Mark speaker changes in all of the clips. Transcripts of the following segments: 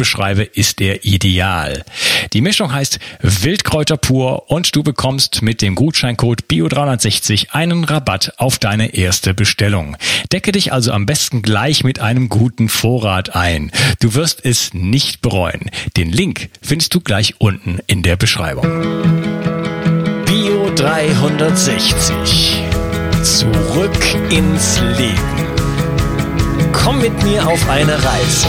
Speaker 1: beschreibe, ist er ideal. Die Mischung heißt Wildkräuter pur und du bekommst mit dem Gutscheincode BIO360 einen Rabatt auf deine erste Bestellung. Decke dich also am besten gleich mit einem guten Vorrat ein. Du wirst es nicht bereuen. Den Link findest du gleich unten in der Beschreibung. Bio 360 Zurück ins Leben. Komm mit mir auf eine Reise.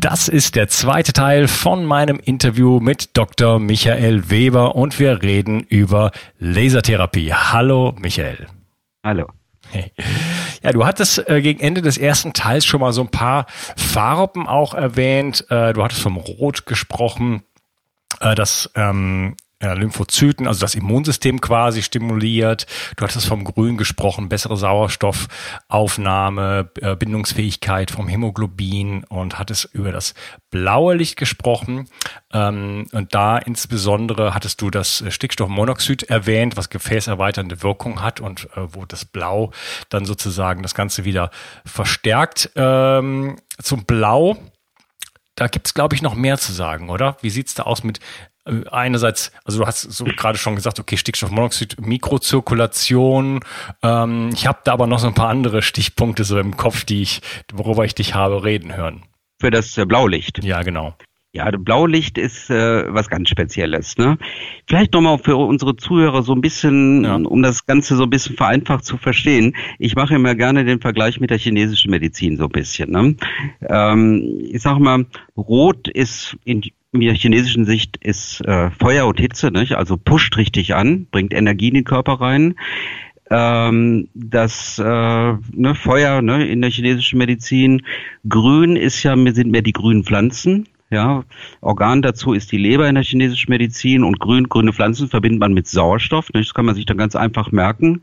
Speaker 1: das ist der zweite Teil von meinem Interview mit Dr. Michael Weber und wir reden über Lasertherapie. Hallo Michael.
Speaker 2: Hallo.
Speaker 1: Hey. Ja, du hattest äh, gegen Ende des ersten Teils schon mal so ein paar Farben auch erwähnt. Äh, du hattest vom Rot gesprochen, äh, das ähm, ja, Lymphozyten, also das Immunsystem quasi stimuliert. Du hattest vom Grün gesprochen, bessere Sauerstoffaufnahme, äh, Bindungsfähigkeit vom Hämoglobin und hattest über das blaue Licht gesprochen. Ähm, und da insbesondere hattest du das Stickstoffmonoxid erwähnt, was gefäßerweiternde Wirkung hat und äh, wo das Blau dann sozusagen das Ganze wieder verstärkt. Ähm, zum Blau da gibt's glaube ich, noch mehr zu sagen, oder? Wie sieht's da aus mit äh, einerseits, also du hast so gerade schon gesagt, okay, Stickstoffmonoxid, Mikrozirkulation. Ähm, ich habe da aber noch so ein paar andere Stichpunkte so im Kopf, die ich, worüber ich dich habe reden hören.
Speaker 2: Für das äh, Blaulicht.
Speaker 1: Ja, genau.
Speaker 2: Ja, Blaulicht ist äh, was ganz Spezielles. Ne? Vielleicht nochmal für unsere Zuhörer so ein bisschen, ja. um das Ganze so ein bisschen vereinfacht zu verstehen. Ich mache immer gerne den Vergleich mit der chinesischen Medizin so ein bisschen. Ne? Ähm, ich sage mal, Rot ist in in der chinesischen Sicht ist äh, Feuer und Hitze, nicht? also pusht richtig an, bringt Energie in den Körper rein. Ähm, das äh, ne, Feuer ne, in der chinesischen Medizin, Grün ist ja sind mehr die grünen Pflanzen. Ja, Organ dazu ist die Leber in der chinesischen Medizin und grün, grüne Pflanzen verbindet man mit Sauerstoff. Das kann man sich dann ganz einfach merken.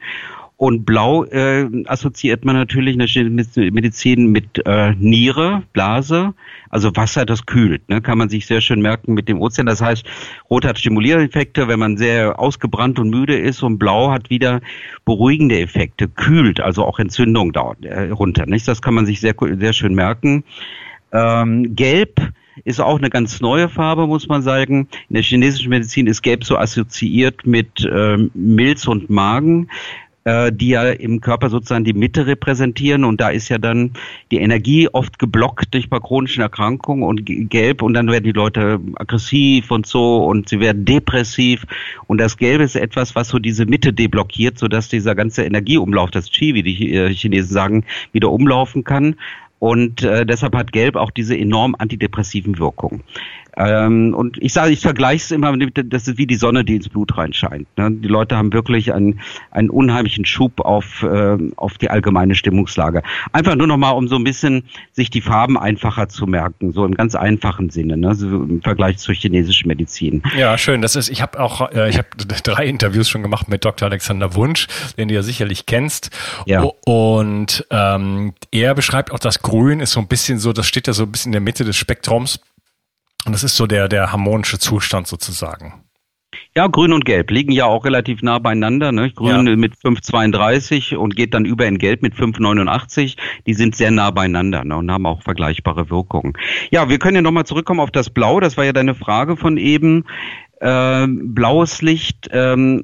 Speaker 2: Und blau äh, assoziiert man natürlich in der Medizin mit äh, Niere, Blase, also Wasser, das kühlt. Ne? Kann man sich sehr schön merken mit dem Ozean. Das heißt, Rot hat Stimuliereffekte, wenn man sehr ausgebrannt und müde ist und Blau hat wieder beruhigende Effekte, kühlt, also auch Entzündung dauert, äh, runter. Nicht? Das kann man sich sehr, sehr schön merken. Ähm, Gelb ist auch eine ganz neue Farbe, muss man sagen. In der chinesischen Medizin ist Gelb so assoziiert mit äh, Milz und Magen äh, die ja im Körper sozusagen die Mitte repräsentieren und da ist ja dann die Energie oft geblockt durch bei chronischen Erkrankungen und gelb und dann werden die Leute aggressiv und so und sie werden depressiv und das Gelbe ist etwas, was so diese Mitte deblockiert, sodass dieser ganze Energieumlauf, das Qi, wie die äh, Chinesen sagen, wieder umlaufen kann. Und äh, deshalb hat Gelb auch diese enorm antidepressiven Wirkungen. Ähm, und ich sage, ich vergleiche es immer, das ist wie die Sonne, die ins Blut reinscheint. Ne? Die Leute haben wirklich einen, einen unheimlichen Schub auf, äh, auf die allgemeine Stimmungslage. Einfach nur nochmal, um so ein bisschen sich die Farben einfacher zu merken, so im ganz einfachen Sinne, ne? so im Vergleich zur chinesischen Medizin.
Speaker 1: Ja, schön. Das ist, ich habe auch, äh, ich habe drei Interviews schon gemacht mit Dr. Alexander Wunsch, den du ja sicherlich kennst. Ja. Und ähm, er beschreibt auch, das Grün ist so ein bisschen so, das steht ja so ein bisschen in der Mitte des Spektrums. Und das ist so der, der harmonische Zustand sozusagen.
Speaker 2: Ja, Grün und Gelb liegen ja auch relativ nah beieinander. Ne? Grün ja. mit 5,32 und geht dann über in Gelb mit 5,89. Die sind sehr nah beieinander ne? und haben auch vergleichbare Wirkungen. Ja, wir können ja nochmal zurückkommen auf das Blau. Das war ja deine Frage von eben. Ähm, blaues Licht. Ähm,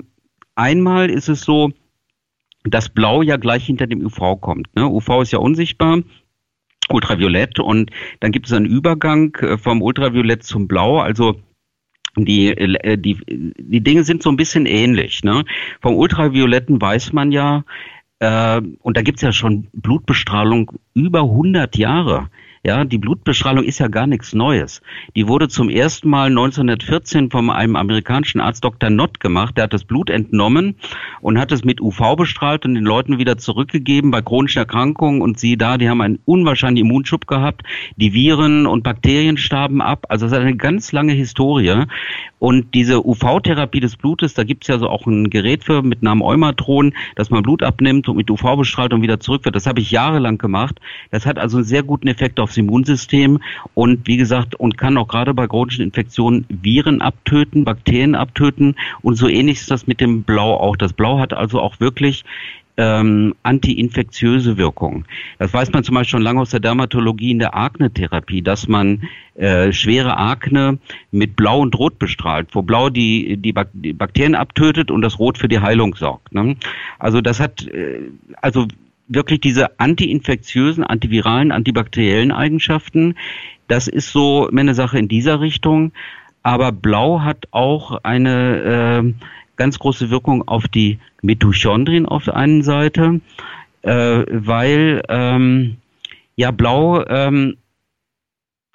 Speaker 2: einmal ist es so, dass Blau ja gleich hinter dem UV kommt. Ne? UV ist ja unsichtbar. Ultraviolett und dann gibt es einen Übergang äh, vom Ultraviolett zum Blau, also die, äh, die, die Dinge sind so ein bisschen ähnlich. Ne? Vom Ultravioletten weiß man ja, äh, und da gibt es ja schon Blutbestrahlung über 100 Jahre. Ja, die Blutbestrahlung ist ja gar nichts Neues. Die wurde zum ersten Mal 1914 von einem amerikanischen Arzt Dr. Nott gemacht. Der hat das Blut entnommen und hat es mit UV bestrahlt und den Leuten wieder zurückgegeben bei chronischen Erkrankungen. Und siehe da, die haben einen unwahrscheinlichen Immunschub gehabt. Die Viren und Bakterien starben ab. Also es hat eine ganz lange Historie. Und diese UV-Therapie des Blutes, da gibt es ja so auch ein Gerät für mit Namen Eumatron, dass man Blut abnimmt und mit UV bestrahlt und wieder zurück wird. Das habe ich jahrelang gemacht. Das hat also einen sehr guten Effekt auf aufs Immunsystem und wie gesagt, und kann auch gerade bei chronischen Infektionen Viren abtöten, Bakterien abtöten und so ähnlich ist das mit dem Blau auch. Das Blau hat also auch wirklich ähm, antiinfektiöse Wirkung. Das weiß man zum Beispiel schon lange aus der Dermatologie in der Akne-Therapie, dass man äh, schwere Akne mit Blau und Rot bestrahlt, wo Blau die, die Bakterien abtötet und das Rot für die Heilung sorgt. Ne? Also das hat, äh, also wirklich diese antiinfektiösen, antiviralen, antibakteriellen Eigenschaften. Das ist so eine Sache in dieser Richtung. Aber Blau hat auch eine äh, ganz große Wirkung auf die Mitochondrien auf der einen Seite, äh, weil ähm, ja Blau ähm,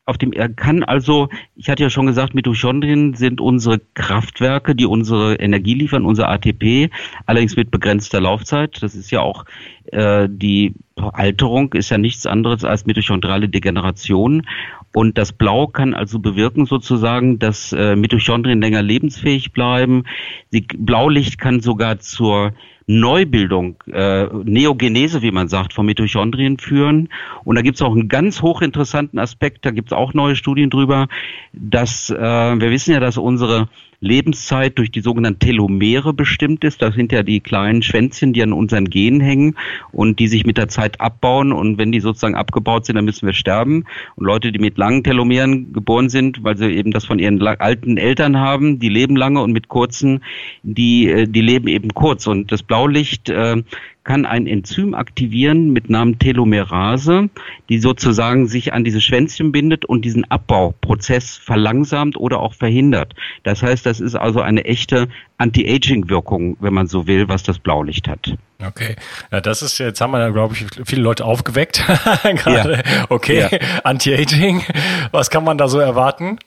Speaker 2: auf dem er kann also, ich hatte ja schon gesagt, Mitochondrien sind unsere Kraftwerke, die unsere Energie liefern, unser ATP, allerdings mit begrenzter Laufzeit. Das ist ja auch äh, die Alterung ist ja nichts anderes als mitochondriale Degeneration. Und das Blau kann also bewirken sozusagen, dass äh, Mitochondrien länger lebensfähig bleiben. Die Blaulicht kann sogar zur Neubildung, äh, Neogenese, wie man sagt, von Mitochondrien führen. Und da gibt es auch einen ganz hochinteressanten Aspekt, da gibt es auch neue Studien drüber, dass äh, wir wissen ja, dass unsere Lebenszeit durch die sogenannten Telomere bestimmt ist. Das sind ja die kleinen Schwänzchen, die an unseren Genen hängen und die sich mit der Zeit abbauen. Und wenn die sozusagen abgebaut sind, dann müssen wir sterben. Und Leute, die mit langen Telomeren geboren sind, weil sie eben das von ihren alten Eltern haben, die leben lange und mit kurzen, die, äh, die leben eben kurz. Und das Blaulicht äh, kann ein Enzym aktivieren mit Namen Telomerase, die sozusagen sich an diese Schwänzchen bindet und diesen Abbauprozess verlangsamt oder auch verhindert. Das heißt, das ist also eine echte Anti-Aging-Wirkung, wenn man so will, was das Blaulicht hat.
Speaker 1: Okay, ja, das ist jetzt haben wir, glaube ich, viele Leute aufgeweckt. Gerade. Ja. Okay, ja. Anti-Aging, was kann man da so erwarten?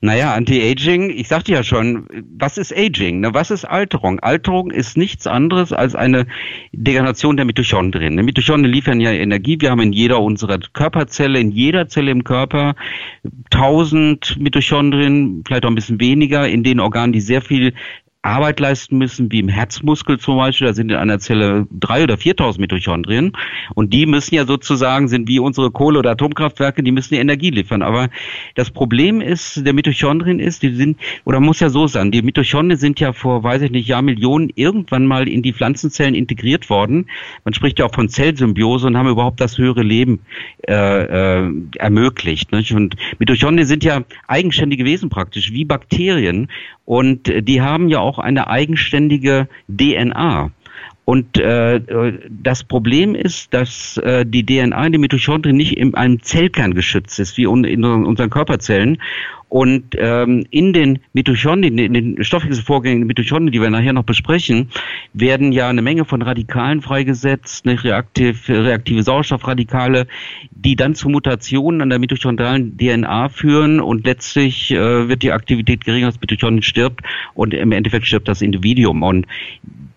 Speaker 2: Naja, Anti-Aging, ich sagte ja schon, was ist Aging? Ne? Was ist Alterung? Alterung ist nichts anderes als eine Degeneration der Mitochondrien. Die Mitochondrien liefern ja Energie. Wir haben in jeder unserer Körperzelle, in jeder Zelle im Körper 1000 Mitochondrien, vielleicht auch ein bisschen weniger, in den Organen, die sehr viel Arbeit leisten müssen, wie im Herzmuskel zum Beispiel. Da sind in einer Zelle drei oder 4.000 Mitochondrien. Und die müssen ja sozusagen, sind wie unsere Kohle- oder Atomkraftwerke, die müssen die Energie liefern. Aber das Problem ist, der Mitochondrien ist, die sind, oder muss ja so sein, die Mitochondrien sind ja vor, weiß ich nicht, Jahrmillionen irgendwann mal in die Pflanzenzellen integriert worden. Man spricht ja auch von Zellsymbiose und haben überhaupt das höhere Leben äh, äh, ermöglicht. Nicht? Und Mitochondrien sind ja eigenständige Wesen praktisch, wie Bakterien. Und die haben ja auch eine eigenständige DNA. Und äh, das Problem ist, dass äh, die DNA in den Mitochondrien nicht in einem Zellkern geschützt ist, wie in unseren Körperzellen. Und ähm, in den Mitochondrien, in den Stoffwechselvorgängen in den Mitochondrien, die wir nachher noch besprechen, werden ja eine Menge von Radikalen freigesetzt, ne, reaktiv, reaktive Sauerstoffradikale, die dann zu Mutationen an der mitochondralen DNA führen und letztlich äh, wird die Aktivität geringer, das Mitochondrien stirbt und im Endeffekt stirbt das Individuum. Und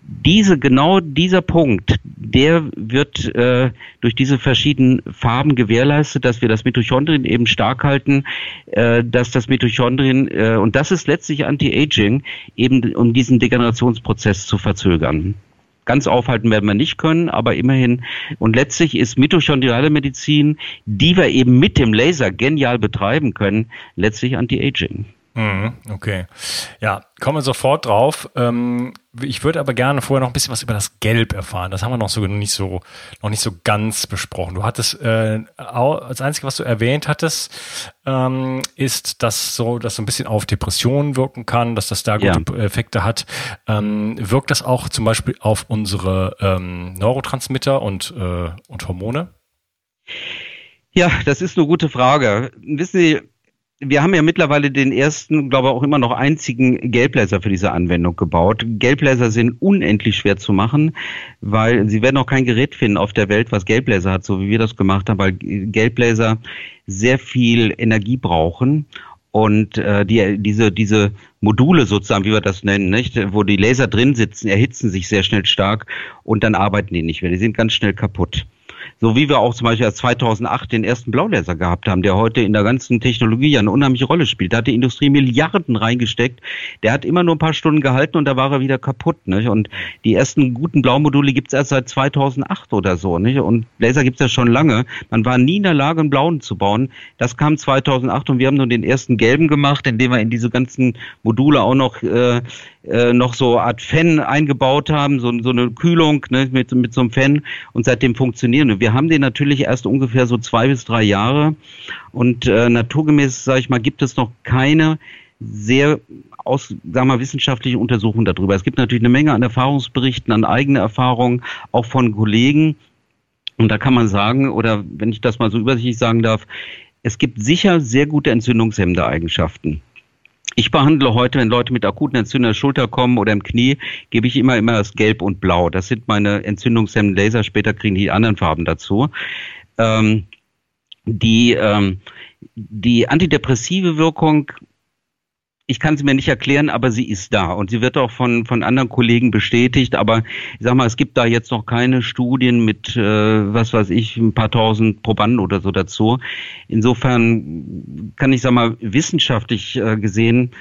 Speaker 2: diese genau dieser Punkt, der wird äh, durch diese verschiedenen Farben gewährleistet, dass wir das Mitochondrien eben stark halten, äh, dass das Mitochondrien äh, und das ist letztlich Anti-Aging, eben um diesen Degenerationsprozess zu verzögern. Ganz aufhalten werden wir nicht können, aber immerhin. Und letztlich ist mitochondriale Medizin, die wir eben mit dem Laser genial betreiben können, letztlich Anti-Aging.
Speaker 1: Mhm, okay. Ja, kommen wir sofort drauf. Ähm, ich würde aber gerne vorher noch ein bisschen was über das Gelb erfahren. Das haben wir noch so nicht so noch nicht so ganz besprochen. Du hattest äh, als einzige, was du erwähnt hattest, ähm, ist, dass so das so ein bisschen auf Depressionen wirken kann, dass das da gute ja. Effekte hat. Ähm, wirkt das auch zum Beispiel auf unsere ähm, Neurotransmitter und äh, und Hormone?
Speaker 2: Ja, das ist eine gute Frage. Wissen Sie, wir haben ja mittlerweile den ersten, glaube ich, auch immer noch einzigen Gelblaser für diese Anwendung gebaut. Gelblaser sind unendlich schwer zu machen, weil Sie werden auch kein Gerät finden auf der Welt, was Gelblaser hat, so wie wir das gemacht haben, weil Gelblaser sehr viel Energie brauchen und äh, die, diese, diese Module sozusagen, wie wir das nennen, nicht, wo die Laser drin sitzen, erhitzen sich sehr schnell stark und dann arbeiten die nicht mehr. Die sind ganz schnell kaputt. So wie wir auch zum Beispiel 2008 den ersten Blaulaser gehabt haben, der heute in der ganzen Technologie eine unheimliche Rolle spielt. Da hat die Industrie Milliarden reingesteckt. Der hat immer nur ein paar Stunden gehalten und da war er wieder kaputt. Nicht? Und die ersten guten Blaumodule gibt's erst seit 2008 oder so. Nicht? Und Laser gibt's ja schon lange. Man war nie in der Lage, einen blauen zu bauen. Das kam 2008 und wir haben nun den ersten gelben gemacht, indem wir in diese ganzen Module auch noch äh, äh, noch so Art Fan eingebaut haben, so, so eine Kühlung ne, mit, mit so einem Fan und seitdem funktionieren. Und wir haben den natürlich erst ungefähr so zwei bis drei Jahre und äh, naturgemäß, sage ich mal, gibt es noch keine sehr aus, sagen wir, wissenschaftliche Untersuchungen darüber. Es gibt natürlich eine Menge an Erfahrungsberichten, an eigene Erfahrungen, auch von Kollegen. Und da kann man sagen, oder wenn ich das mal so übersichtlich sagen darf, es gibt sicher sehr gute entzündungshemmende Eigenschaften. Ich behandle heute, wenn Leute mit akuten Entzündungen der Schulter kommen oder im Knie, gebe ich immer immer das Gelb und Blau. Das sind meine entzündungshemmenden Laser. Später kriegen die anderen Farben dazu. Ähm, die, ähm, die antidepressive Wirkung ich kann sie mir nicht erklären, aber sie ist da und sie wird auch von, von anderen Kollegen bestätigt. Aber ich sag mal, es gibt da jetzt noch keine Studien mit, äh, was weiß ich, ein paar tausend Probanden oder so dazu. Insofern kann ich sag mal, wissenschaftlich äh, gesehen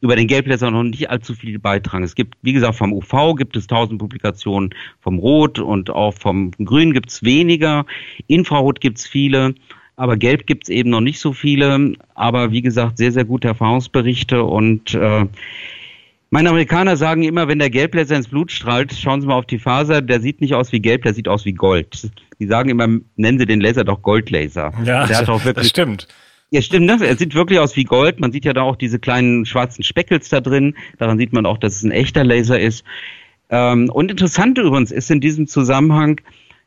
Speaker 2: über den Gelbläser noch nicht allzu viel beitragen. Es gibt, wie gesagt, vom UV gibt es tausend Publikationen, vom Rot und auch vom Grün gibt es weniger. Infrarot gibt es viele. Aber Gelb gibt es eben noch nicht so viele. Aber wie gesagt, sehr, sehr gute Erfahrungsberichte. Und äh, meine Amerikaner sagen immer, wenn der Gelblaser ins Blut strahlt, schauen Sie mal auf die Faser, der sieht nicht aus wie Gelb, der sieht aus wie Gold. Die sagen immer, nennen Sie den Laser doch Goldlaser.
Speaker 1: Ja, der hat auch wirklich, das stimmt.
Speaker 2: Ja, stimmt, ne? Er sieht wirklich aus wie Gold. Man sieht ja da auch diese kleinen schwarzen Speckels da drin. Daran sieht man auch, dass es ein echter Laser ist. Ähm, und interessant übrigens ist in diesem Zusammenhang,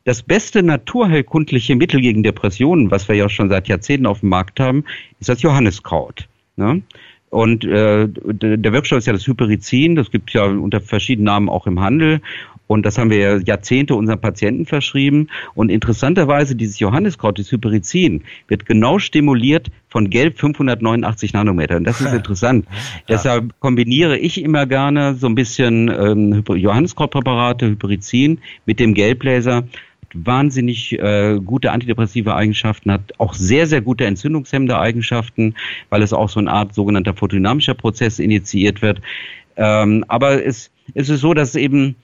Speaker 2: das beste naturheilkundliche Mittel gegen Depressionen, was wir ja schon seit Jahrzehnten auf dem Markt haben, ist das Johanniskraut. Ne? Und äh, der Wirkstoff ist ja das Hyperizin, das gibt es ja unter verschiedenen Namen auch im Handel. Und das haben wir ja Jahrzehnte unseren Patienten verschrieben. Und interessanterweise, dieses Johanniskraut, das Hyperizin, wird genau stimuliert von Gelb 589 Nanometer. Und das ist interessant. Ja. Deshalb kombiniere ich immer gerne so ein bisschen ähm, Johanniskrautpräparate, Hyperizin mit dem Gelblaser wahnsinnig äh, gute antidepressive Eigenschaften, hat auch sehr, sehr gute entzündungshemmende Eigenschaften, weil es auch so eine Art sogenannter photodynamischer Prozess initiiert wird. Ähm, aber es, es ist so, dass eben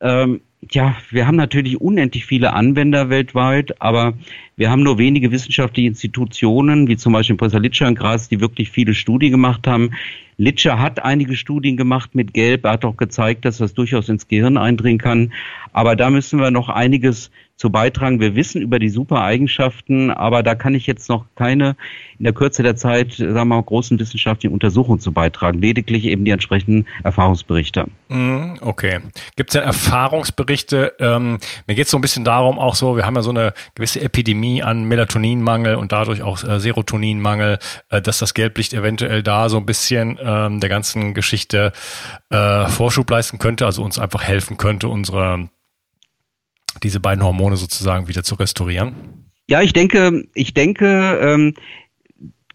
Speaker 2: ähm, ja, wir haben natürlich unendlich viele Anwender weltweit, aber wir haben nur wenige wissenschaftliche Institutionen, wie zum Beispiel Professor Litscher in Graz, die wirklich viele Studien gemacht haben. Litscher hat einige Studien gemacht mit Gelb. Er hat auch gezeigt, dass das durchaus ins Gehirn eindringen kann. Aber da müssen wir noch einiges zu beitragen. Wir wissen über die super Eigenschaften, aber da kann ich jetzt noch keine in der Kürze der Zeit, sagen wir mal, großen wissenschaftlichen Untersuchungen zu beitragen. Lediglich eben die entsprechenden Erfahrungsberichte.
Speaker 1: Mhm, okay. Gibt es denn Erfahrungsberichte? Ähm, mir geht es so ein bisschen darum, auch so, wir haben ja so eine gewisse Epidemie an Melatoninmangel und dadurch auch äh, Serotoninmangel, äh, dass das Gelblicht eventuell da so ein bisschen ähm, der ganzen Geschichte äh, Vorschub leisten könnte, also uns einfach helfen könnte, unsere diese beiden Hormone sozusagen wieder zu restaurieren?
Speaker 2: Ja, ich denke, ich denke, ähm,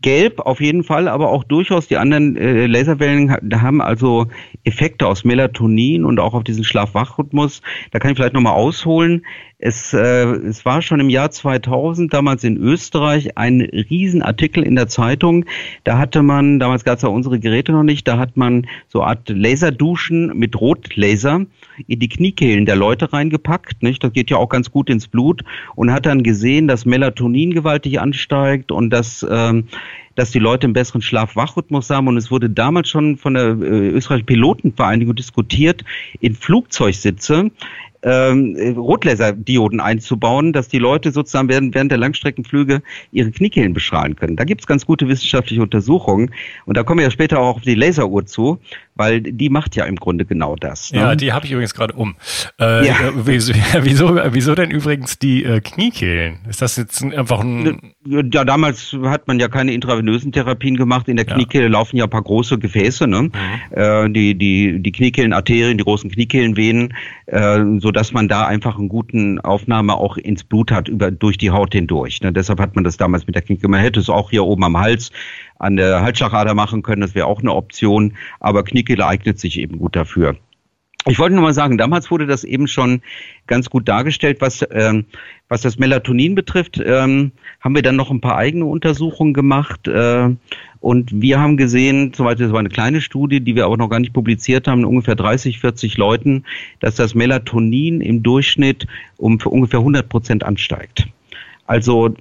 Speaker 2: Gelb auf jeden Fall, aber auch durchaus die anderen äh, Laserwellen haben also Effekte aus Melatonin und auch auf diesen Schlaf-Wach-Rhythmus. Da kann ich vielleicht nochmal ausholen. Es, äh, es war schon im Jahr 2000, damals in Österreich, ein Riesenartikel in der Zeitung. Da hatte man, damals gab es ja unsere Geräte noch nicht, da hat man so eine Art Laserduschen mit Rotlaser in die Kniekehlen der Leute reingepackt. Nicht? Das geht ja auch ganz gut ins Blut und hat dann gesehen, dass Melatonin gewaltig ansteigt und dass ähm, dass die Leute einen besseren Schlaf-Wach-Rhythmus haben. Und es wurde damals schon von der äh, österreichischen Pilotenvereinigung diskutiert, in Flugzeugsitze ähm, Rotlaserdioden einzubauen, dass die Leute sozusagen während, während der Langstreckenflüge ihre Kniekehlen bestrahlen können. Da gibt's ganz gute wissenschaftliche Untersuchungen und da kommen wir ja später auch auf die Laseruhr zu, weil die macht ja im Grunde genau das.
Speaker 1: Ne? Ja, die habe ich übrigens gerade um. Äh, ja. Äh, wieso, wieso, wieso denn übrigens die äh, Kniekehlen? Ist das jetzt einfach ein...
Speaker 2: Ja, damals hat man ja keine intravenösen Therapien gemacht. In der Kniekehle ja. laufen ja ein paar große Gefäße, ne? Mhm. Äh, die, die, die Kniekehlenarterien, die großen Kniekehlenvenen, äh, so dass man da einfach einen guten Aufnahme auch ins Blut hat, über, durch die Haut hindurch. Ne? Deshalb hat man das damals mit der Kniekehle. Man hätte es auch hier oben am Hals an der Halsschlagader machen können, das wäre auch eine Option, aber Kniekehle eignet sich eben gut dafür. Ich wollte nur mal sagen, damals wurde das eben schon ganz gut dargestellt, was, ähm, was das Melatonin betrifft. Ähm, haben wir dann noch ein paar eigene Untersuchungen gemacht äh, und wir haben gesehen, zum Beispiel, das war eine kleine Studie, die wir aber noch gar nicht publiziert haben, ungefähr 30, 40 Leuten, dass das Melatonin im Durchschnitt um ungefähr 100 Prozent ansteigt. Also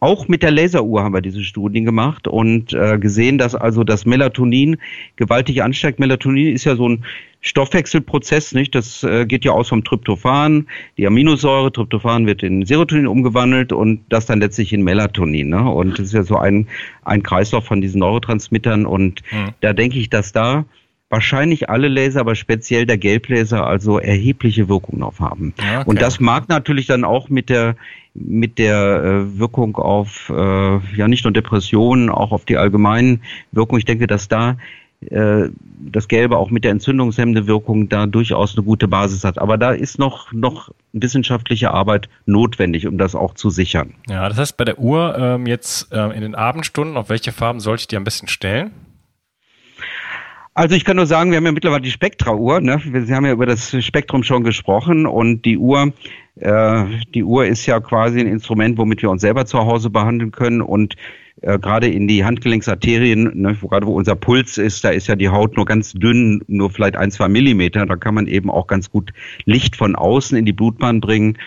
Speaker 2: auch mit der Laseruhr haben wir diese Studien gemacht und äh, gesehen, dass also das Melatonin gewaltig ansteigt. Melatonin ist ja so ein Stoffwechselprozess, nicht? Das äh, geht ja aus vom Tryptophan, die Aminosäure, Tryptophan wird in Serotonin umgewandelt und das dann letztlich in Melatonin. Ne? Und das ist ja so ein, ein Kreislauf von diesen Neurotransmittern und mhm. da denke ich, dass da wahrscheinlich alle Laser, aber speziell der Gelblaser also erhebliche Wirkungen auf haben. Okay. Und das mag natürlich dann auch mit der mit der äh, Wirkung auf äh, ja nicht nur Depressionen, auch auf die allgemeinen Wirkungen. Ich denke, dass da äh, das Gelbe auch mit der entzündungshemmende Wirkung da durchaus eine gute Basis hat. Aber da ist noch, noch wissenschaftliche Arbeit notwendig, um das auch zu sichern.
Speaker 1: Ja, das heißt, bei der Uhr ähm, jetzt äh, in den Abendstunden, auf welche Farben sollte ich die am besten stellen?
Speaker 2: Also ich kann nur sagen, wir haben ja mittlerweile die Spektra-Uhr. Ne? Wir haben ja über das Spektrum schon gesprochen und die Uhr, äh, die Uhr ist ja quasi ein Instrument, womit wir uns selber zu Hause behandeln können und äh, gerade in die Handgelenksarterien, ne, wo, gerade wo unser Puls ist, da ist ja die Haut nur ganz dünn, nur vielleicht ein, zwei Millimeter. Da kann man eben auch ganz gut Licht von außen in die Blutbahn bringen.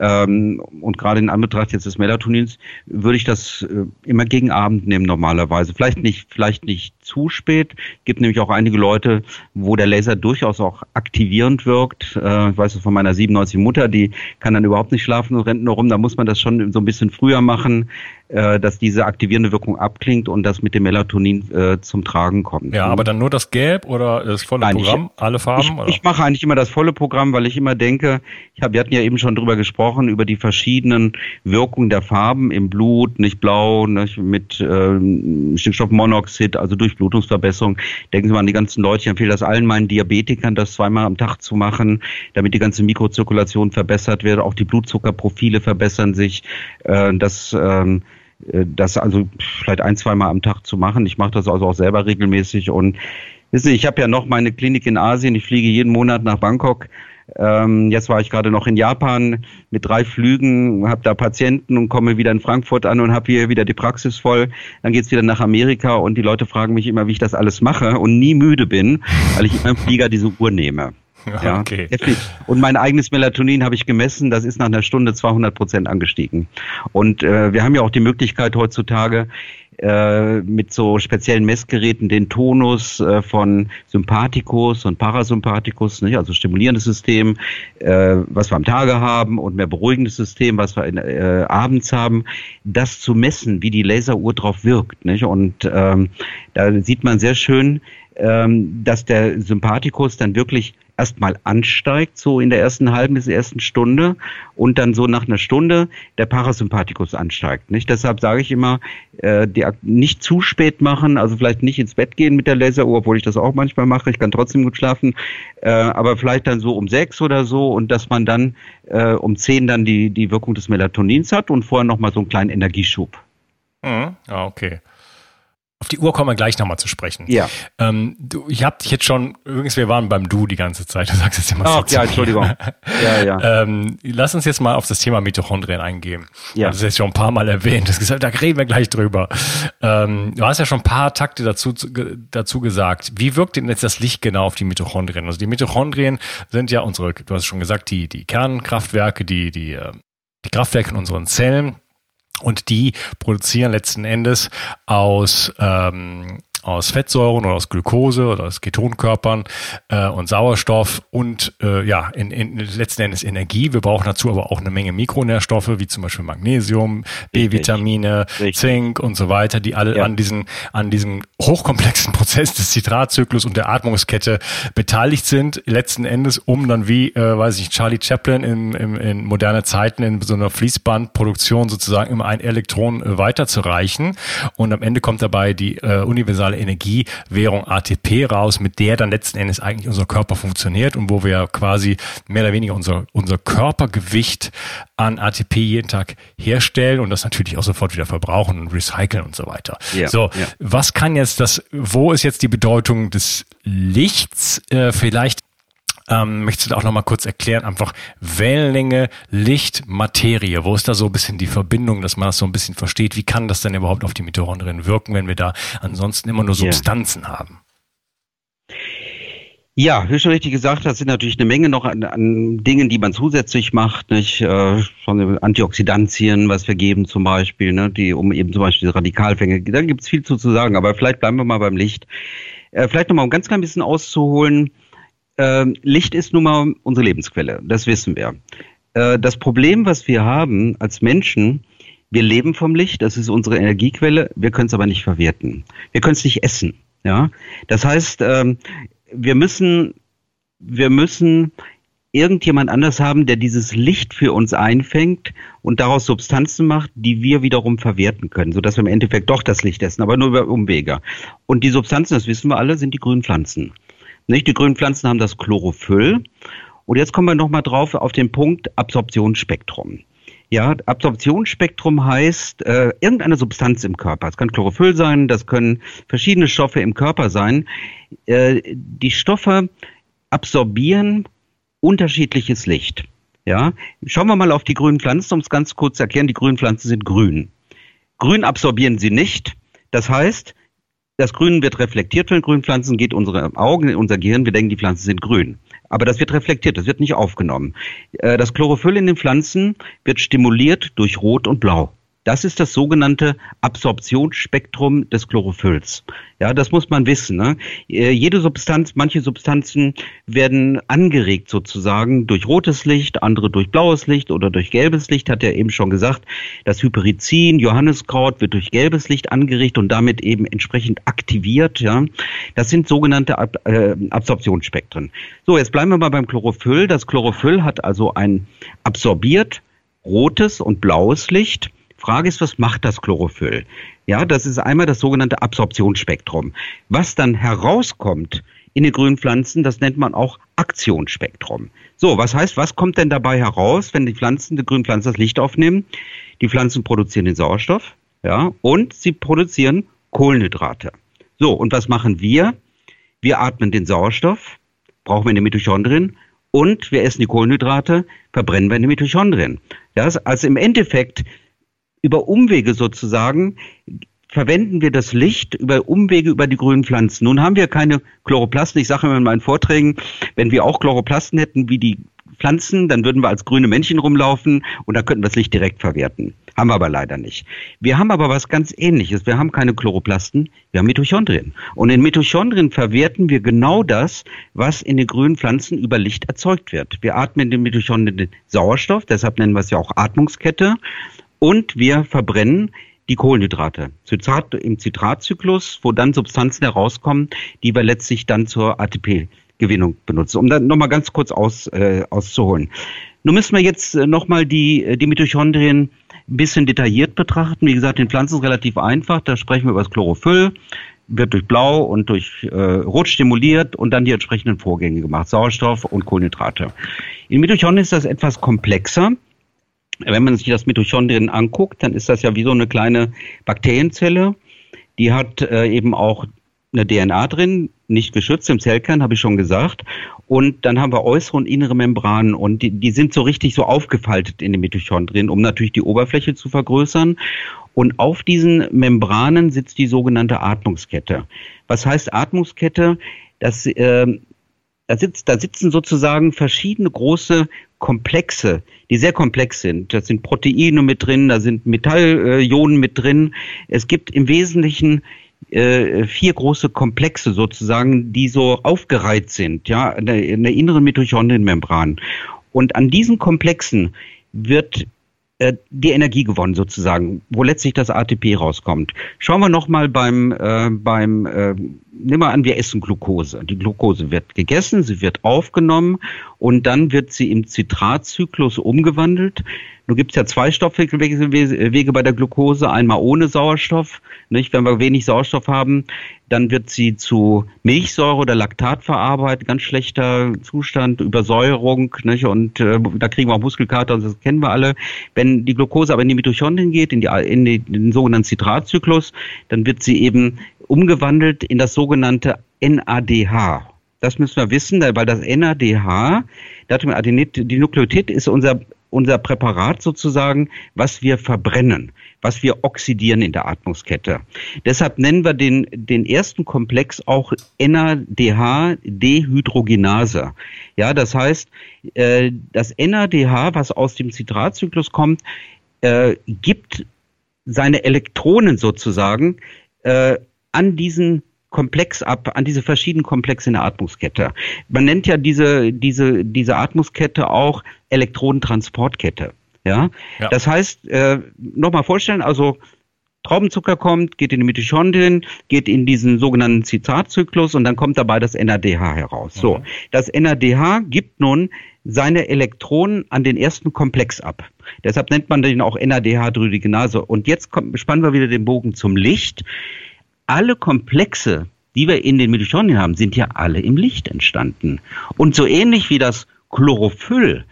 Speaker 2: Ähm, und gerade in Anbetracht jetzt des Melatonins würde ich das äh, immer gegen Abend nehmen normalerweise. Vielleicht nicht, vielleicht nicht zu spät. Gibt nämlich auch einige Leute, wo der Laser durchaus auch aktivierend wirkt. Äh, ich weiß es von meiner 97 Mutter, die kann dann überhaupt nicht schlafen und rennt nur rum. Da muss man das schon so ein bisschen früher machen dass diese aktivierende Wirkung abklingt und das mit dem Melatonin äh, zum Tragen kommt.
Speaker 1: Ja, aber dann nur das Gelb oder das volle Nein, Programm,
Speaker 2: ich,
Speaker 1: alle Farben?
Speaker 2: Ich, ich, mache eigentlich immer das volle Programm, weil ich immer denke, ich hab, wir hatten ja eben schon drüber gesprochen, über die verschiedenen Wirkungen der Farben im Blut, nicht blau, nicht mit äh, Stickstoffmonoxid, also Durchblutungsverbesserung. Denken Sie mal an die ganzen Leute, ich empfehle das allen meinen Diabetikern, das zweimal am Tag zu machen, damit die ganze Mikrozirkulation verbessert wird, auch die Blutzuckerprofile verbessern sich. Äh, das ähm, äh, das also vielleicht ein, zweimal am Tag zu machen. Ich mache das also auch selber regelmäßig und wissen Sie, ich habe ja noch meine Klinik in Asien. Ich fliege jeden Monat nach Bangkok. Ähm, jetzt war ich gerade noch in Japan mit drei Flügen, habe da Patienten und komme wieder in Frankfurt an und habe hier wieder die Praxis voll. Dann geht's wieder nach Amerika und die Leute fragen mich immer, wie ich das alles mache und nie müde bin, weil ich immer im Flieger diese Uhr nehme. Ja, okay. Und mein eigenes Melatonin habe ich gemessen, das ist nach einer Stunde 200 Prozent angestiegen. Und äh, wir haben ja auch die Möglichkeit heutzutage, äh, mit so speziellen Messgeräten den Tonus äh, von Sympathikus und Parasympathikus, nicht? also stimulierendes System, äh, was wir am Tage haben und mehr beruhigendes System, was wir in, äh, abends haben, das zu messen, wie die Laseruhr drauf wirkt. Nicht? Und ähm, da sieht man sehr schön, ähm, dass der Sympathikus dann wirklich erstmal ansteigt, so in der ersten halben bis ersten Stunde und dann so nach einer Stunde der Parasympathikus ansteigt. Nicht? Deshalb sage ich immer, äh, die, nicht zu spät machen, also vielleicht nicht ins Bett gehen mit der Laseruhr, obwohl ich das auch manchmal mache, ich kann trotzdem gut schlafen, äh, aber vielleicht dann so um sechs oder so und dass man dann äh, um zehn dann die, die Wirkung des Melatonins hat und vorher nochmal so einen kleinen Energieschub.
Speaker 1: Mhm. Ah, okay. Auf die Uhr kommen wir gleich nochmal zu sprechen.
Speaker 2: Ja.
Speaker 1: Ähm, du, ich habe dich jetzt schon, übrigens, wir waren beim Du die ganze Zeit, du sagst jetzt immer
Speaker 2: Ach, ja, Entschuldigung.
Speaker 1: ja, ja. Ähm, lass uns jetzt mal auf das Thema Mitochondrien eingehen. Ja. Das ist jetzt schon ein paar Mal erwähnt. Das gesagt, da reden wir gleich drüber. Ähm, du hast ja schon ein paar Takte dazu, dazu gesagt. Wie wirkt denn jetzt das Licht genau auf die Mitochondrien? Also die Mitochondrien sind ja unsere, du hast schon gesagt, die, die Kernkraftwerke, die, die, äh, die Kraftwerke in unseren Zellen. Und die produzieren letzten Endes aus ähm, aus Fettsäuren oder aus Glucose oder aus Ketonkörpern äh, und Sauerstoff und äh, ja, in, in letzten Endes Energie. Wir brauchen dazu aber auch eine Menge Mikronährstoffe, wie zum Beispiel Magnesium, B-Vitamine, Zink und so weiter, die alle ja. an diesen, an diesem hochkomplexen Prozess des Zitratzyklus und der Atmungskette beteiligt sind, letzten Endes, um dann wie, äh, weiß ich, Charlie Chaplin in, in, in moderne Zeiten in so einer Fließbandproduktion sozusagen immer ein Elektron äh, weiterzureichen. Und am Ende kommt dabei die äh, universale zentrale Energiewährung ATP raus, mit der dann letzten Endes eigentlich unser Körper funktioniert und wo wir quasi mehr oder weniger unser, unser Körpergewicht an ATP jeden Tag herstellen und das natürlich auch sofort wieder verbrauchen und recyceln und so weiter. Ja, so, ja. was kann jetzt das, wo ist jetzt die Bedeutung des Lichts? Äh, vielleicht ähm, möchtest du auch noch mal kurz erklären, einfach Wellenlänge, Licht, Materie. Wo ist da so ein bisschen die Verbindung, dass man das so ein bisschen versteht? Wie kann das denn überhaupt auf die Mitochondrien wirken, wenn wir da ansonsten immer nur Substanzen yeah. haben?
Speaker 2: Ja, wie schon richtig gesagt, das sind natürlich eine Menge noch an, an Dingen, die man zusätzlich macht, nicht? Äh, schon Antioxidantien, was wir geben zum Beispiel, ne? die, um eben zum Beispiel diese Radikalfänge, da gibt es viel zu, zu sagen, aber vielleicht bleiben wir mal beim Licht. Äh, vielleicht noch mal um ganz klein bisschen auszuholen, Licht ist nun mal unsere Lebensquelle, das wissen wir. Äh, das Problem, was wir haben als Menschen, wir leben vom Licht, das ist unsere Energiequelle, wir können es aber nicht verwerten. Wir können es nicht essen. Ja? Das heißt, äh, wir müssen, wir müssen irgendjemand anders haben, der dieses Licht für uns einfängt und daraus Substanzen macht, die wir wiederum verwerten können, sodass wir im Endeffekt doch das Licht essen, aber nur über Umwege. Und die Substanzen, das wissen wir alle, sind die grünen Pflanzen. Nicht? Die grünen Pflanzen haben das Chlorophyll. Und jetzt kommen wir nochmal drauf auf den Punkt Absorptionsspektrum. Ja, Absorptionsspektrum heißt äh, irgendeine Substanz im Körper. Es kann Chlorophyll sein, das können verschiedene Stoffe im Körper sein. Äh, die Stoffe absorbieren unterschiedliches Licht. Ja, schauen wir mal auf die grünen Pflanzen, um es ganz kurz zu erklären. Die grünen Pflanzen sind grün. Grün absorbieren sie nicht. Das heißt, das Grün wird reflektiert von den grünen Pflanzen, geht unsere Augen in unser Gehirn, wir denken, die Pflanzen sind grün. Aber das wird reflektiert, das wird nicht aufgenommen. Äh, das Chlorophyll in den Pflanzen wird stimuliert durch Rot und Blau. Das ist das sogenannte Absorptionsspektrum des Chlorophylls. Ja, das muss man wissen. Ne? Äh, jede Substanz, manche Substanzen werden angeregt sozusagen durch rotes Licht, andere durch blaues Licht oder durch gelbes Licht, hat er eben schon gesagt. Das Hyperizin, Johanniskraut wird durch gelbes Licht angeregt und damit eben entsprechend aktiviert. Ja, das sind sogenannte Ab äh, Absorptionsspektren. So, jetzt bleiben wir mal beim Chlorophyll. Das Chlorophyll hat also ein absorbiert rotes und blaues Licht Frage ist, was macht das Chlorophyll? Ja, das ist einmal das sogenannte Absorptionsspektrum. Was dann herauskommt in den grünen Pflanzen, das nennt man auch Aktionsspektrum. So, was heißt, was kommt denn dabei heraus, wenn die Pflanzen, die grünen Pflanzen das Licht aufnehmen? Die Pflanzen produzieren den Sauerstoff, ja, und sie produzieren Kohlenhydrate. So, und was machen wir? Wir atmen den Sauerstoff, brauchen wir in den Mitochondrien und wir essen die Kohlenhydrate, verbrennen wir in den Mitochondrien. Ja, also im Endeffekt über Umwege sozusagen verwenden wir das Licht über Umwege über die grünen Pflanzen. Nun haben wir keine Chloroplasten. Ich sage immer in meinen Vorträgen, wenn wir auch Chloroplasten hätten wie die Pflanzen, dann würden wir als grüne Männchen rumlaufen und dann könnten wir das Licht direkt verwerten. Haben wir aber leider nicht. Wir haben aber was ganz ähnliches. Wir haben keine Chloroplasten, wir haben Mitochondrien. Und in Mitochondrien verwerten wir genau das, was in den grünen Pflanzen über Licht erzeugt wird. Wir atmen in den Mitochondrien Sauerstoff, deshalb nennen wir es ja auch Atmungskette. Und wir verbrennen die Kohlenhydrate Zitrat, im Zitratzyklus, wo dann Substanzen herauskommen, die wir letztlich dann zur ATP-Gewinnung benutzen. Um dann nochmal ganz kurz aus, äh, auszuholen. Nun müssen wir jetzt äh, nochmal die, äh, die Mitochondrien ein bisschen detailliert betrachten. Wie gesagt, in Pflanzen ist relativ einfach. Da sprechen wir über das Chlorophyll wird durch Blau und durch äh, Rot stimuliert und dann die entsprechenden Vorgänge gemacht, Sauerstoff und Kohlenhydrate. In Mitochondrien ist das etwas komplexer wenn man sich das Mitochondrien anguckt, dann ist das ja wie so eine kleine Bakterienzelle. Die hat äh, eben auch eine DNA drin, nicht geschützt im Zellkern, habe ich schon gesagt. Und dann haben wir äußere und innere Membranen und die, die sind so richtig so aufgefaltet in den Mitochondrien, um natürlich die Oberfläche zu vergrößern. Und auf diesen Membranen sitzt die sogenannte Atmungskette. Was heißt Atmungskette? Das, äh, da, sitzt, da sitzen sozusagen verschiedene große Komplexe, die sehr komplex sind. Da sind Proteine mit drin, da sind Metallionen mit drin. Es gibt im Wesentlichen äh, vier große Komplexe sozusagen, die so aufgereiht sind, ja, in der, in der inneren Mitochondrienmembran. Und an diesen Komplexen wird äh, die Energie gewonnen sozusagen, wo letztlich das ATP rauskommt. Schauen wir nochmal beim, äh, beim äh, nehmen wir an, wir essen Glucose. Die Glucose wird gegessen, sie wird aufgenommen und dann wird sie im Zitratzyklus umgewandelt. Nun gibt es ja zwei Stoffwege bei der Glucose, einmal ohne Sauerstoff. Nicht? Wenn wir wenig Sauerstoff haben, dann wird sie zu Milchsäure oder Laktat verarbeitet, ganz schlechter Zustand, Übersäuerung, nicht? und äh, da kriegen wir auch Muskelkater, das kennen wir alle. Wenn die Glucose aber in die Mitochondrien geht, in, die, in, die, in den sogenannten Zitratzyklus, dann wird sie eben umgewandelt in das sogenannte NADH. Das müssen wir wissen, weil das NADH, die Nukleotid ist unser, unser Präparat sozusagen, was wir verbrennen, was wir oxidieren in der Atmungskette. Deshalb nennen wir den, den ersten Komplex auch NADH-Dehydrogenase. Ja, das heißt, äh, das NADH, was aus dem Zitratzyklus kommt, äh, gibt seine Elektronen sozusagen äh, an diesen Komplex ab, an diese verschiedenen Komplexe in der Atmungskette. Man nennt ja diese, diese, diese Atmungskette auch Elektronentransportkette. Ja? ja. Das heißt, äh, nochmal vorstellen, also Traubenzucker kommt, geht in die Mitochondrien, geht in diesen sogenannten Zitratzyklus und dann kommt dabei das NADH heraus. Mhm. So, das NADH gibt nun seine Elektronen an den ersten Komplex ab. Deshalb nennt man den auch NADH-Hydrogenase. Und jetzt kommt, spannen wir wieder den Bogen zum Licht alle Komplexe, die wir in den Mitochondrien haben, sind ja alle im Licht entstanden. Und so ähnlich wie das Chlorophyll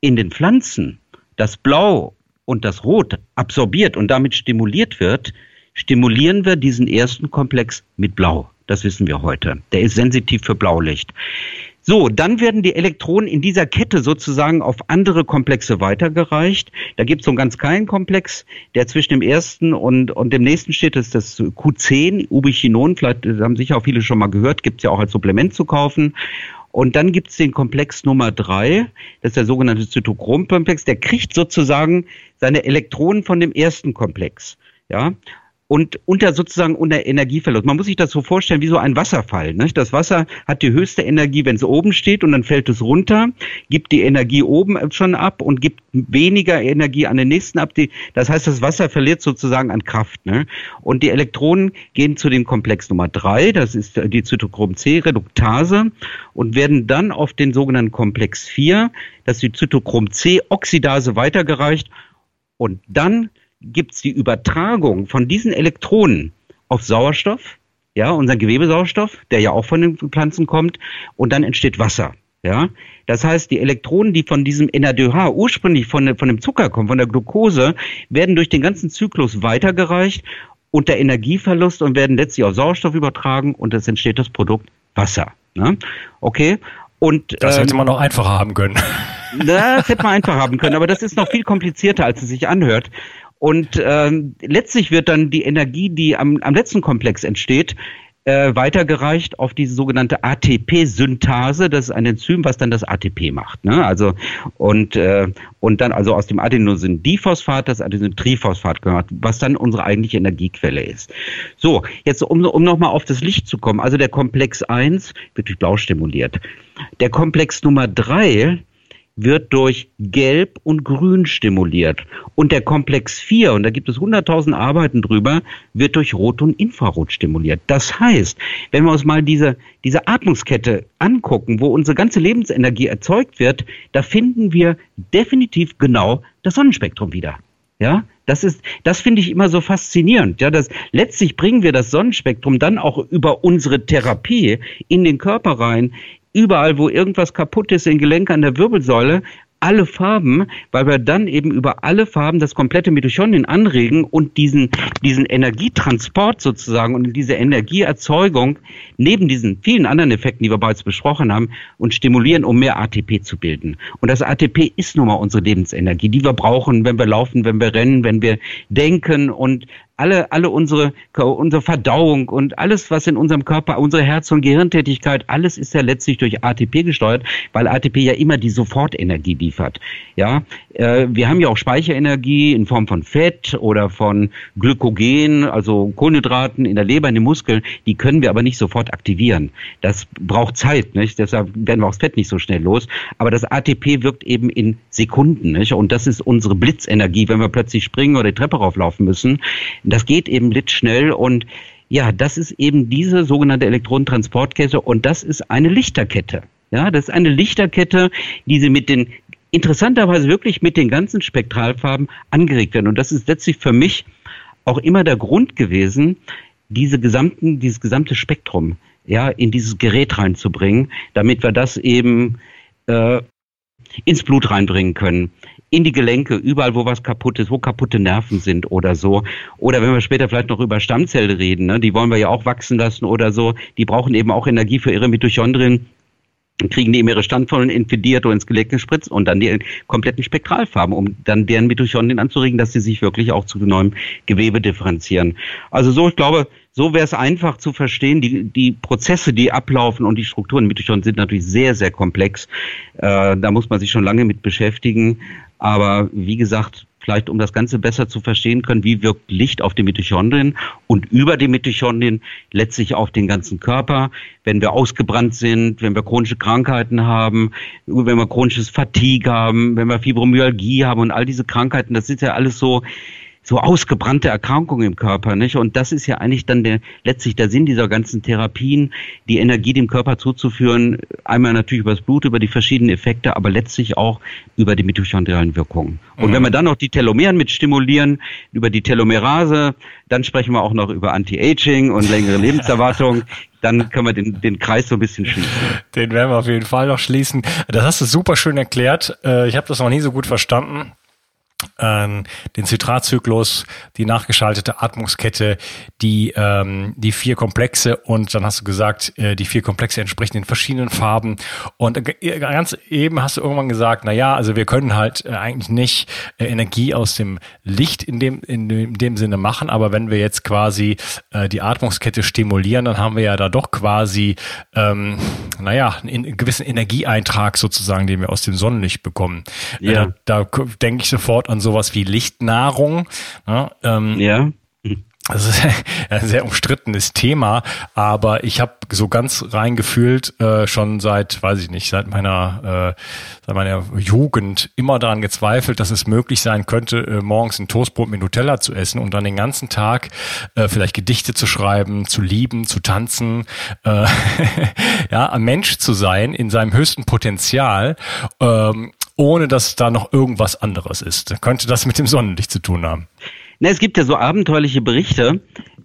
Speaker 2: in den Pflanzen, das Blau und das Rot absorbiert und damit stimuliert wird, stimulieren wir diesen ersten Komplex mit Blau. Das wissen wir heute. Der ist sensitiv für Blaulicht. So, dann werden die Elektronen in dieser Kette sozusagen auf andere Komplexe weitergereicht. Da gibt es so einen ganz kleinen Komplex, der zwischen dem ersten und, und dem nächsten steht, das ist das Q10, Ubichinon, vielleicht haben sicher auch viele schon mal gehört, gibt es ja auch als Supplement zu kaufen. Und dann gibt es den Komplex Nummer drei, das ist der sogenannte Zytochrom-Komplex, der kriegt sozusagen seine Elektronen von dem ersten Komplex. Ja, und unter sozusagen unter Energieverlust. Man muss sich das so vorstellen wie so ein Wasserfall. Nicht? Das Wasser hat die höchste Energie, wenn es oben steht und dann fällt es runter, gibt die Energie oben schon ab und gibt weniger Energie an den nächsten ab. Die, das heißt, das Wasser verliert sozusagen an Kraft. Ne? Und die Elektronen gehen zu dem Komplex Nummer drei, das ist die Zytochrom-C-Reduktase und werden dann auf den sogenannten Komplex vier, das ist die Zytochrom-C-Oxidase weitergereicht und dann gibt es die Übertragung von diesen Elektronen auf Sauerstoff, ja, unseren Gewebesauerstoff, der ja auch von den Pflanzen kommt, und dann entsteht Wasser. Ja, das heißt, die Elektronen, die von diesem NADH ursprünglich von, von dem Zucker kommen, von der Glucose, werden durch den ganzen Zyklus weitergereicht unter Energieverlust und werden letztlich auf Sauerstoff übertragen und es entsteht das Produkt Wasser. Ne? Okay. Und,
Speaker 1: das hätte ähm, man noch einfacher haben können.
Speaker 2: Das hätte man einfach haben können, aber das ist noch viel komplizierter, als es sich anhört. Und ähm, letztlich wird dann die Energie, die am, am letzten Komplex entsteht, äh, weitergereicht auf diese sogenannte ATP-Synthase. Das ist ein Enzym, was dann das ATP macht. Ne? Also und äh, und dann also aus dem Adenosin-Diphosphat das Adenosin-Triphosphat gehört, was dann unsere eigentliche Energiequelle ist. So, jetzt um, um nochmal auf das Licht zu kommen. Also der Komplex 1 wird durch Blau stimuliert. Der Komplex Nummer 3 wird durch Gelb und Grün stimuliert. Und der Komplex 4, und da gibt es 100.000 Arbeiten drüber, wird durch Rot und Infrarot stimuliert. Das heißt, wenn wir uns mal diese, diese Atmungskette angucken, wo unsere ganze Lebensenergie erzeugt wird, da finden wir definitiv genau das Sonnenspektrum wieder. Ja, das ist, das finde ich immer so faszinierend. Ja, das, letztlich bringen wir das Sonnenspektrum dann auch über unsere Therapie in den Körper rein, überall, wo irgendwas kaputt ist, in Gelenk an der Wirbelsäule, alle Farben, weil wir dann eben über alle Farben das komplette Mitochondrien anregen und diesen, diesen Energietransport sozusagen und diese Energieerzeugung neben diesen vielen anderen Effekten, die wir bereits besprochen haben, und stimulieren, um mehr ATP zu bilden. Und das ATP ist nun mal unsere Lebensenergie, die wir brauchen, wenn wir laufen, wenn wir rennen, wenn wir denken und alle, alle unsere, unsere Verdauung und alles, was in unserem Körper, unsere Herz- und Gehirntätigkeit, alles ist ja letztlich durch ATP gesteuert, weil ATP ja immer die Sofortenergie liefert. Ja, äh, wir haben ja auch Speicherenergie in Form von Fett oder von Glykogen, also Kohlenhydraten in der Leber, in den Muskeln. Die können wir aber nicht sofort aktivieren. Das braucht Zeit, nicht? Deshalb werden wir auch das Fett nicht so schnell los. Aber das ATP wirkt eben in Sekunden, nicht? Und das ist unsere Blitzenergie, wenn wir plötzlich springen oder die Treppe rauflaufen müssen das geht eben blitzschnell und ja, das ist eben diese sogenannte Elektronentransportkette und das ist eine Lichterkette. Ja, das ist eine Lichterkette, die sie mit den interessanterweise wirklich mit den ganzen Spektralfarben angeregt werden. Und das ist letztlich für mich auch immer der Grund gewesen, diese gesamten, dieses gesamte Spektrum ja in dieses Gerät reinzubringen, damit wir das eben äh, ins Blut reinbringen können in die Gelenke, überall, wo was kaputt ist, wo kaputte Nerven sind oder so. Oder wenn wir später vielleicht noch über Stammzellen reden, ne, die wollen wir ja auch wachsen lassen oder so, die brauchen eben auch Energie für ihre Mitochondrien kriegen die eben ihre Standformen infidiert oder ins Gelenk gespritzt und dann die kompletten Spektralfarben, um dann deren Mitochondrien anzuregen, dass sie sich wirklich auch zu neuem Gewebe differenzieren. Also so, ich glaube, so wäre es einfach zu verstehen. Die, die Prozesse, die ablaufen und die Strukturen Mitochondrien sind natürlich sehr, sehr komplex. Äh, da muss man sich schon lange mit beschäftigen. Aber wie gesagt, vielleicht um das Ganze besser zu verstehen können, wie wirkt Licht auf die Mitochondrien und über die Mitochondrien letztlich auf den ganzen Körper. Wenn wir ausgebrannt sind, wenn wir chronische Krankheiten haben, wenn wir chronisches Fatigue haben, wenn wir Fibromyalgie haben und all diese Krankheiten, das ist ja alles so so ausgebrannte Erkrankungen im Körper, nicht? Und das ist ja eigentlich dann der, letztlich der Sinn dieser ganzen Therapien, die Energie dem Körper zuzuführen, einmal natürlich über das Blut, über die verschiedenen Effekte, aber letztlich auch über die mitochondrialen Wirkungen. Und mhm. wenn wir dann noch die Telomeren mit stimulieren, über die Telomerase, dann sprechen wir auch noch über Anti-Aging und längere Lebenserwartung. dann können wir den, den Kreis so ein bisschen schließen.
Speaker 1: Den werden wir auf jeden Fall noch schließen. Das hast du super schön erklärt. Äh, ich habe das noch nie so gut verstanden den Zitratzyklus, die nachgeschaltete Atmungskette, die, ähm, die vier Komplexe und dann hast du gesagt, äh, die vier Komplexe entsprechen den verschiedenen Farben. Und äh, ganz eben hast du irgendwann gesagt, na ja, also wir können halt äh, eigentlich nicht äh, Energie aus dem Licht in dem, in, dem, in dem Sinne machen, aber wenn wir jetzt quasi äh, die Atmungskette stimulieren, dann haben wir ja da doch quasi, ähm, naja, einen gewissen Energieeintrag sozusagen, den wir aus dem Sonnenlicht bekommen. Äh, ja. da, da denke ich sofort an sowas wie Lichtnahrung. Ja. Ähm, ja. Das ist ein sehr umstrittenes Thema, aber ich habe so ganz reingefühlt äh, schon seit, weiß ich nicht, seit meiner, äh, seit meiner Jugend immer daran gezweifelt, dass es möglich sein könnte, äh, morgens ein Toastbrot mit Nutella zu essen und dann den ganzen Tag äh, vielleicht Gedichte zu schreiben, zu lieben, zu tanzen, äh, ja, ein Mensch zu sein in seinem höchsten Potenzial. Ähm, ohne dass da noch irgendwas anderes ist. Könnte das mit dem Sonnenlicht zu tun haben?
Speaker 2: Na, es gibt ja so abenteuerliche Berichte.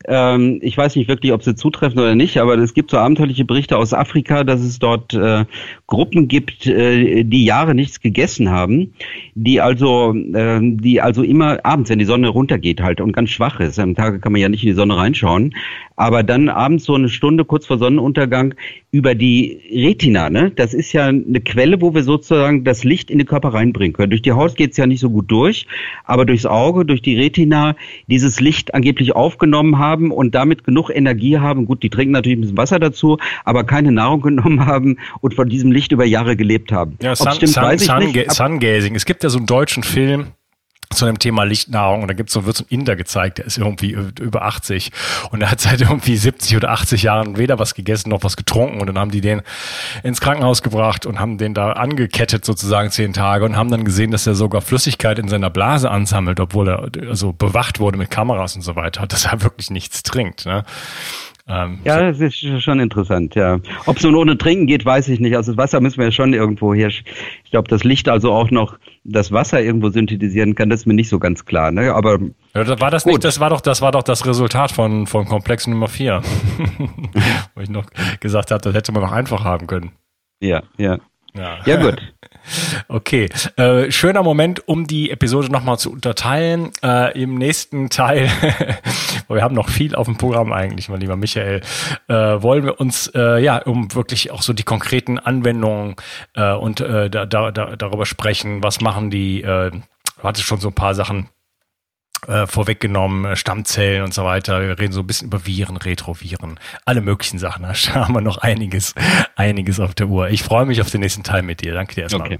Speaker 2: Ähm, ich weiß nicht wirklich, ob sie zutreffen oder nicht, aber es gibt so abenteuerliche Berichte aus Afrika, dass es dort äh, Gruppen gibt, äh, die Jahre nichts gegessen haben, die also, äh, die also immer abends, wenn die Sonne runtergeht halt und ganz schwach ist. Am Tage kann man ja nicht in die Sonne reinschauen, aber dann abends so eine Stunde kurz vor Sonnenuntergang über die Retina, ne? Das ist ja eine Quelle, wo wir sozusagen das Licht in den Körper reinbringen können. Durch die Haut geht's ja nicht so gut durch, aber durchs Auge, durch die Retina dieses Licht angeblich aufgenommen haben und damit genug Energie haben. Gut, die trinken natürlich ein bisschen Wasser dazu, aber keine Nahrung genommen haben und von diesem Licht über Jahre gelebt haben.
Speaker 1: Ja, Sun, stimmt, Sun, Sun, Sungazing. Es gibt ja so einen deutschen Film, zu dem Thema Lichtnahrung und da gibt's so, wird so ein Inder gezeigt, der ist irgendwie über 80 und er hat seit irgendwie 70 oder 80 Jahren weder was gegessen noch was getrunken und dann haben die den ins Krankenhaus gebracht und haben den da angekettet sozusagen zehn Tage und haben dann gesehen, dass er sogar Flüssigkeit in seiner Blase ansammelt, obwohl er also bewacht wurde mit Kameras und so weiter, dass er wirklich nichts trinkt. Ne?
Speaker 2: Ähm, ja, das ist schon interessant, ja. Ob es nun ohne Trinken geht, weiß ich nicht. Also das Wasser müssen wir ja schon irgendwo hier. Ich glaube, das Licht also auch noch das Wasser irgendwo synthetisieren kann, das ist mir nicht so ganz klar. Ne? Aber
Speaker 1: ja, war das gut. nicht, das war doch, das war doch das Resultat von, von Komplex Nummer 4. Wo ich noch gesagt habe, das hätte man noch einfach haben können.
Speaker 2: Ja, ja. Ja, ja gut.
Speaker 1: Okay, äh, schöner Moment, um die Episode nochmal zu unterteilen. Äh, Im nächsten Teil, wir haben noch viel auf dem Programm eigentlich, mein lieber Michael, äh, wollen wir uns äh, ja um wirklich auch so die konkreten Anwendungen äh, und äh, da, da, darüber sprechen, was machen die, du hattest schon so ein paar Sachen äh, vorweggenommen, äh, Stammzellen und so weiter. Wir reden so ein bisschen über Viren, Retroviren, alle möglichen Sachen. Da haben wir noch einiges, einiges auf der Uhr. Ich freue mich auf den nächsten Teil mit dir. Danke dir erstmal. Okay.